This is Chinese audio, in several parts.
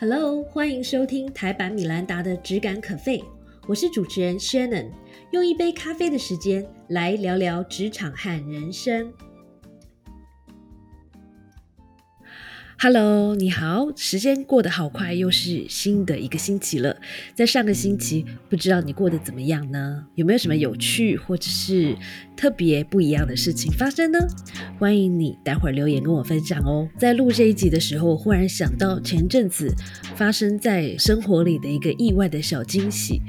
Hello，欢迎收听台版米兰达的《只感可废》，我是主持人 Shannon，用一杯咖啡的时间来聊聊职场和人生。Hello，你好，时间过得好快，又是新的一个星期了。在上个星期，不知道你过得怎么样呢？有没有什么有趣或者是特别不一样的事情发生呢？欢迎你待会儿留言跟我分享哦。在录这一集的时候，忽然想到前阵子发生在生活里的一个意外的小惊喜，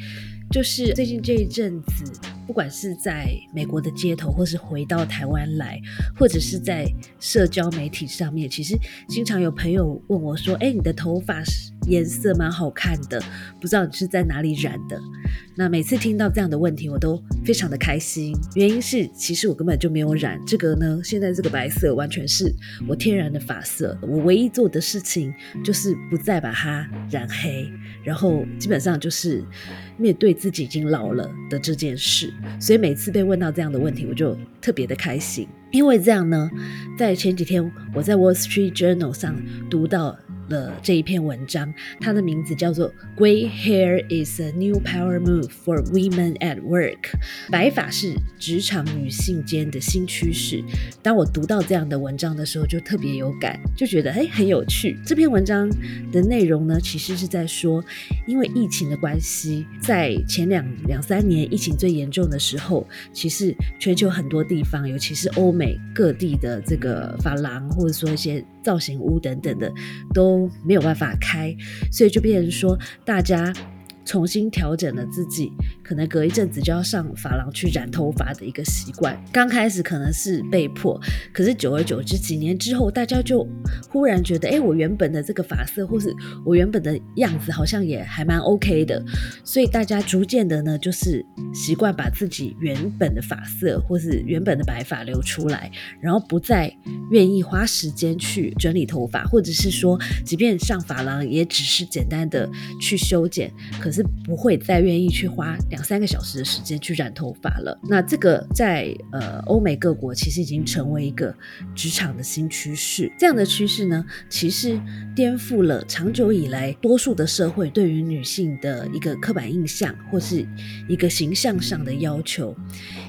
就是最近这一阵子。不管是在美国的街头，或是回到台湾来，或者是在社交媒体上面，其实经常有朋友问我说：“哎，你的头发颜色蛮好看的，不知道你是在哪里染的？”那每次听到这样的问题，我都非常的开心。原因是，其实我根本就没有染这个呢。现在这个白色完全是我天然的发色。我唯一做的事情就是不再把它染黑，然后基本上就是面对自己已经老了的这件事。所以每次被问到这样的问题，我就特别的开心，因为这样呢，在前几天我在 Wall Street Journal 上读到。了这一篇文章，它的名字叫做《Gray Hair is a New Power Move for Women at Work》，白发是职场女性间的新趋势。当我读到这样的文章的时候，就特别有感，就觉得哎很有趣。这篇文章的内容呢，其实是在说，因为疫情的关系，在前两两三年疫情最严重的时候，其实全球很多地方，尤其是欧美各地的这个发廊，或者说一些。造型屋等等的都没有办法开，所以就变成说大家。重新调整了自己，可能隔一阵子就要上发廊去染头发的一个习惯。刚开始可能是被迫，可是久而久之，几年之后，大家就忽然觉得，哎，我原本的这个发色，或是我原本的样子，好像也还蛮 OK 的。所以大家逐渐的呢，就是习惯把自己原本的发色，或是原本的白发留出来，然后不再愿意花时间去整理头发，或者是说，即便上发廊，也只是简单的去修剪，可是。不会再愿意去花两三个小时的时间去染头发了。那这个在呃欧美各国其实已经成为一个职场的新趋势。这样的趋势呢，其实颠覆了长久以来多数的社会对于女性的一个刻板印象或是一个形象上的要求。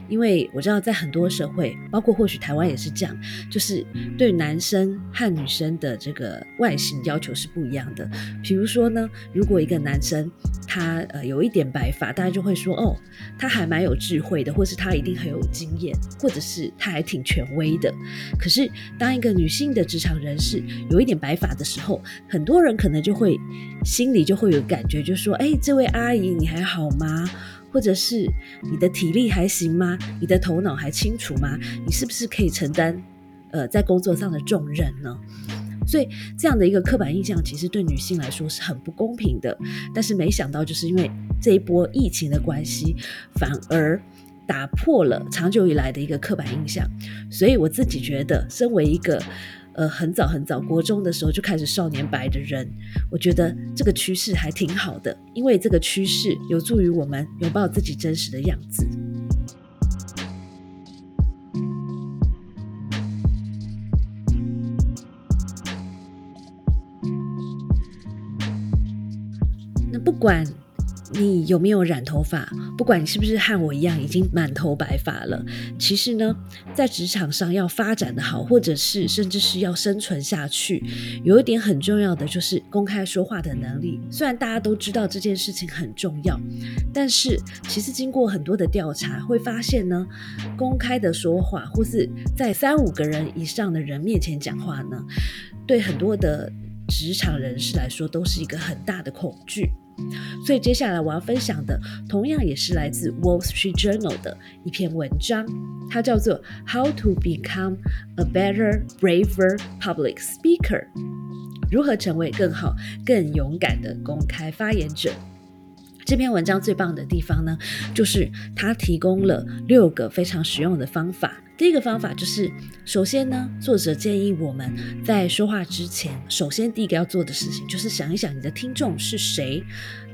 因为我知道在很多社会，包括或许台湾也是这样，就是对男生和女生的这个外形要求是不一样的。比如说呢，如果一个男生他呃有一点白发，大家就会说哦，他还蛮有智慧的，或是他一定很有经验，或者是他还挺权威的。可是当一个女性的职场人士有一点白发的时候，很多人可能就会心里就会有感觉，就说哎，这位阿姨你还好吗？或者是你的体力还行吗？你的头脑还清楚吗？你是不是可以承担呃在工作上的重任呢？所以这样的一个刻板印象，其实对女性来说是很不公平的。但是没想到，就是因为这一波疫情的关系，反而打破了长久以来的一个刻板印象。所以我自己觉得，身为一个。呃，很早很早，国中的时候就开始少年白的人，我觉得这个趋势还挺好的，因为这个趋势有助于我们拥抱自己真实的样子。不管。你有没有染头发？不管你是不是和我一样已经满头白发了，其实呢，在职场上要发展的好，或者是甚至是要生存下去，有一点很重要的就是公开说话的能力。虽然大家都知道这件事情很重要，但是其实经过很多的调查，会发现呢，公开的说话或是在三五个人以上的人面前讲话呢，对很多的职场人士来说都是一个很大的恐惧。所以接下来我要分享的，同样也是来自 Wall Street Journal 的一篇文章，它叫做 How to Become a Better, Braver Public Speaker，如何成为更好、更勇敢的公开发言者。这篇文章最棒的地方呢，就是它提供了六个非常实用的方法。第一个方法就是，首先呢，作者建议我们在说话之前，首先第一个要做的事情就是想一想你的听众是谁，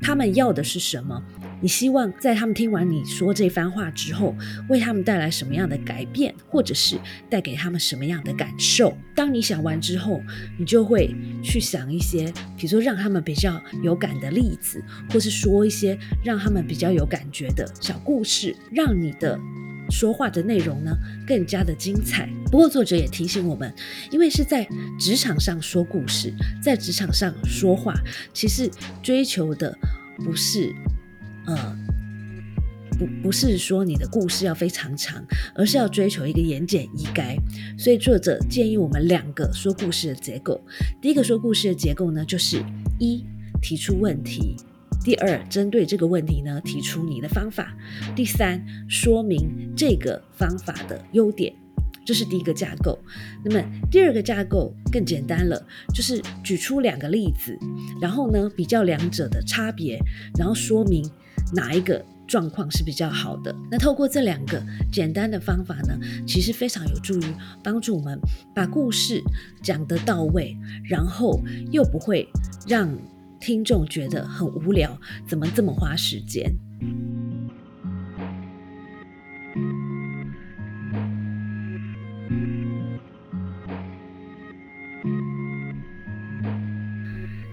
他们要的是什么？你希望在他们听完你说这番话之后，为他们带来什么样的改变，或者是带给他们什么样的感受？当你想完之后，你就会去想一些，比如说让他们比较有感的例子，或是说一些让他们比较有感觉的小故事，让你的说话的内容呢更加的精彩。不过作者也提醒我们，因为是在职场上说故事，在职场上说话，其实追求的不是。呃，不不是说你的故事要非常长，而是要追求一个言简意赅。所以作者建议我们两个说故事的结构。第一个说故事的结构呢，就是一提出问题，第二针对这个问题呢提出你的方法，第三说明这个方法的优点。这是第一个架构。那么第二个架构更简单了，就是举出两个例子，然后呢比较两者的差别，然后说明。哪一个状况是比较好的？那透过这两个简单的方法呢，其实非常有助于帮助我们把故事讲得到位，然后又不会让听众觉得很无聊，怎么这么花时间？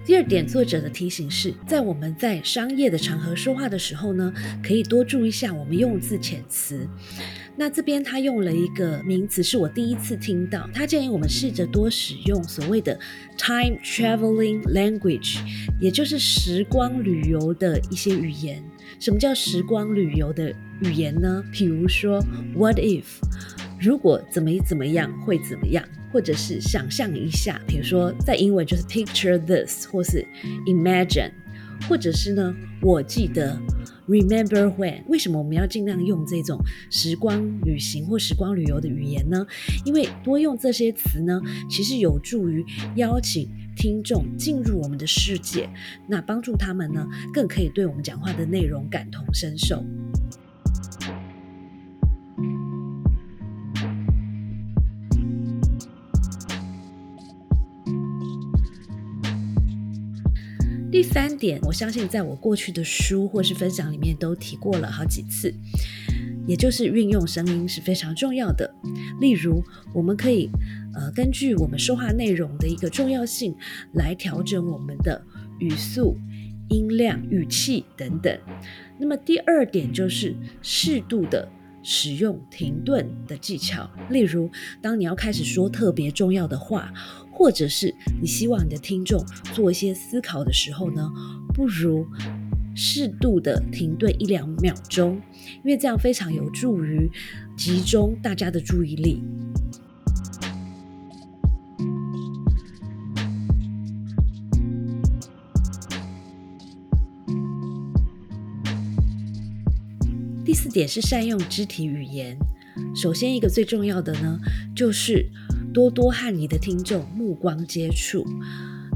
第二点，作者的提醒是在我们在商业的场合说话的时候呢，可以多注意一下我们用字遣词。那这边他用了一个名词，是我第一次听到。他建议我们试着多使用所谓的 time traveling language，也就是时光旅游的一些语言。什么叫时光旅游的语言呢？比如说，What if？如果怎么怎么样会怎么样？或者是想象一下，比如说在英文就是 picture this，或是 imagine，或者是呢，我记得 remember when。为什么我们要尽量用这种时光旅行或时光旅游的语言呢？因为多用这些词呢，其实有助于邀请听众进入我们的世界，那帮助他们呢，更可以对我们讲话的内容感同身受。第三点，我相信在我过去的书或是分享里面都提过了好几次，也就是运用声音是非常重要的。例如，我们可以呃根据我们说话内容的一个重要性来调整我们的语速、音量、语气等等。那么第二点就是适度的。使用停顿的技巧，例如，当你要开始说特别重要的话，或者是你希望你的听众做一些思考的时候呢，不如适度的停顿一两秒钟，因为这样非常有助于集中大家的注意力。第四点是善用肢体语言。首先，一个最重要的呢，就是多多和你的听众目光接触。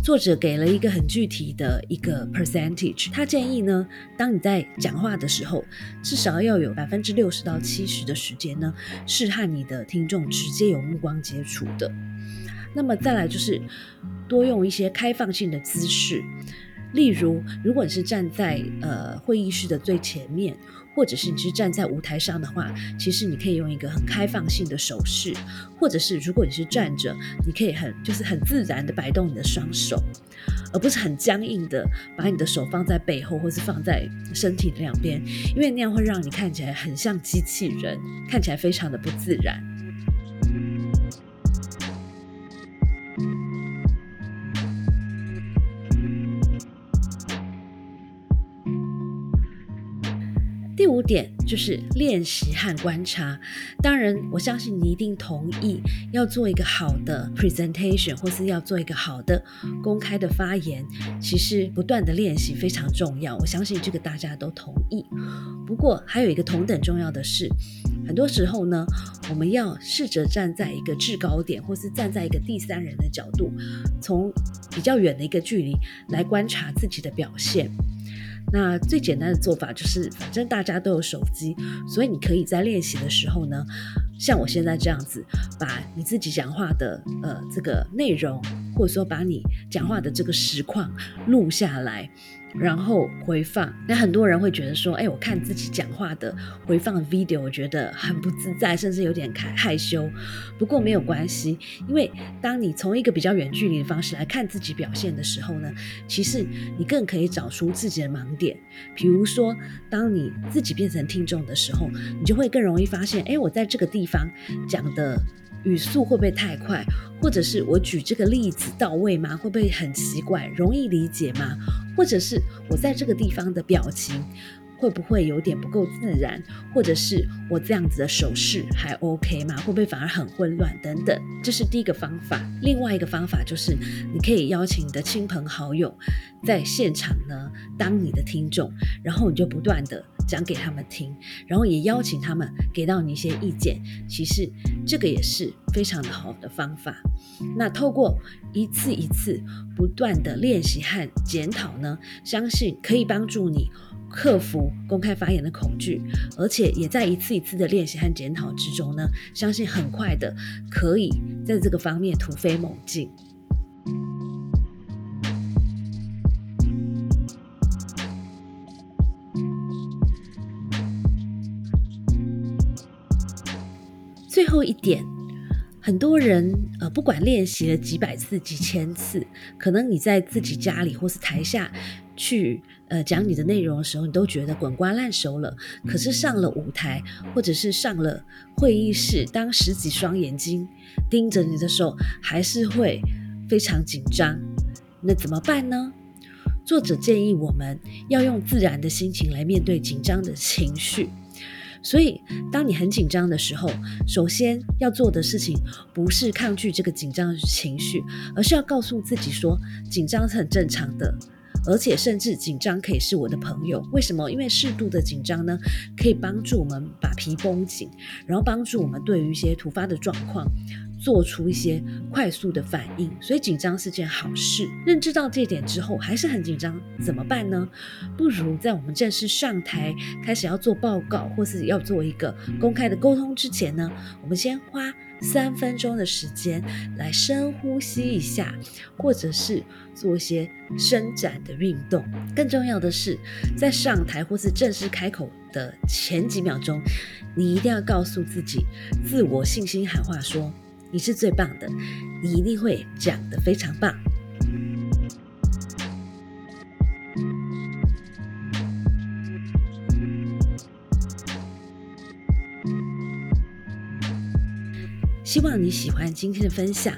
作者给了一个很具体的一个 percentage，他建议呢，当你在讲话的时候，至少要有百分之六十到七十的时间呢，是和你的听众直接有目光接触的。那么再来就是多用一些开放性的姿势。例如，如果你是站在呃会议室的最前面，或者是你是站在舞台上的话，其实你可以用一个很开放性的手势，或者是如果你是站着，你可以很就是很自然的摆动你的双手，而不是很僵硬的把你的手放在背后，或是放在身体的两边，因为那样会让你看起来很像机器人，看起来非常的不自然。第五点就是练习和观察。当然，我相信你一定同意，要做一个好的 presentation，或是要做一个好的公开的发言，其实不断的练习非常重要。我相信这个大家都同意。不过，还有一个同等重要的是，很多时候呢，我们要试着站在一个制高点，或是站在一个第三人的角度，从比较远的一个距离来观察自己的表现。那最简单的做法就是，反正大家都有手机，所以你可以在练习的时候呢，像我现在这样子，把你自己讲话的呃这个内容或者说把你讲话的这个实况录下来。然后回放，那很多人会觉得说，哎，我看自己讲话的回放 video，我觉得很不自在，甚至有点害害羞。不过没有关系，因为当你从一个比较远距离的方式来看自己表现的时候呢，其实你更可以找出自己的盲点。比如说，当你自己变成听众的时候，你就会更容易发现，哎，我在这个地方讲的。语速会不会太快，或者是我举这个例子到位吗？会不会很奇怪，容易理解吗？或者是我在这个地方的表情会不会有点不够自然，或者是我这样子的手势还 OK 吗？会不会反而很混乱等等？这是第一个方法。另外一个方法就是你可以邀请你的亲朋好友在现场呢当你的听众，然后你就不断的。讲给他们听，然后也邀请他们给到你一些意见。其实这个也是非常的好的方法。那透过一次一次不断的练习和检讨呢，相信可以帮助你克服公开发言的恐惧，而且也在一次一次的练习和检讨之中呢，相信很快的可以在这个方面突飞猛进。最后一点，很多人呃，不管练习了几百次、几千次，可能你在自己家里或是台下去呃讲你的内容的时候，你都觉得滚瓜烂熟了。可是上了舞台，或者是上了会议室，当十几双眼睛盯着你的时候，还是会非常紧张。那怎么办呢？作者建议我们要用自然的心情来面对紧张的情绪。所以，当你很紧张的时候，首先要做的事情不是抗拒这个紧张的情绪，而是要告诉自己说，紧张是很正常的，而且甚至紧张可以是我的朋友。为什么？因为适度的紧张呢，可以帮助我们把皮绷紧，然后帮助我们对于一些突发的状况。做出一些快速的反应，所以紧张是件好事。认知到这点之后，还是很紧张，怎么办呢？不如在我们正式上台开始要做报告，或是要做一个公开的沟通之前呢，我们先花三分钟的时间来深呼吸一下，或者是做一些伸展的运动。更重要的是，在上台或是正式开口的前几秒钟，你一定要告诉自己，自我信心喊话说。你是最棒的，你一定会讲得非常棒。希望你喜欢今天的分享，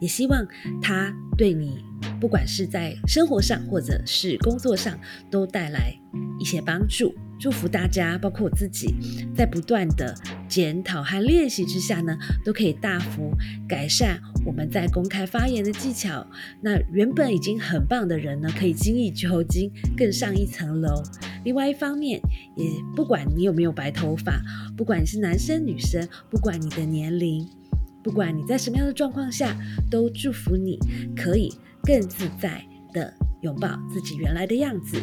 也希望它对你，不管是在生活上或者是工作上，都带来一些帮助。祝福大家，包括我自己，在不断的检讨和练习之下呢，都可以大幅改善我们在公开发言的技巧。那原本已经很棒的人呢，可以精益求精，更上一层楼。另外一方面，也不管你有没有白头发，不管你是男生女生，不管你的年龄，不管你在什么样的状况下，都祝福你可以更自在的拥抱自己原来的样子。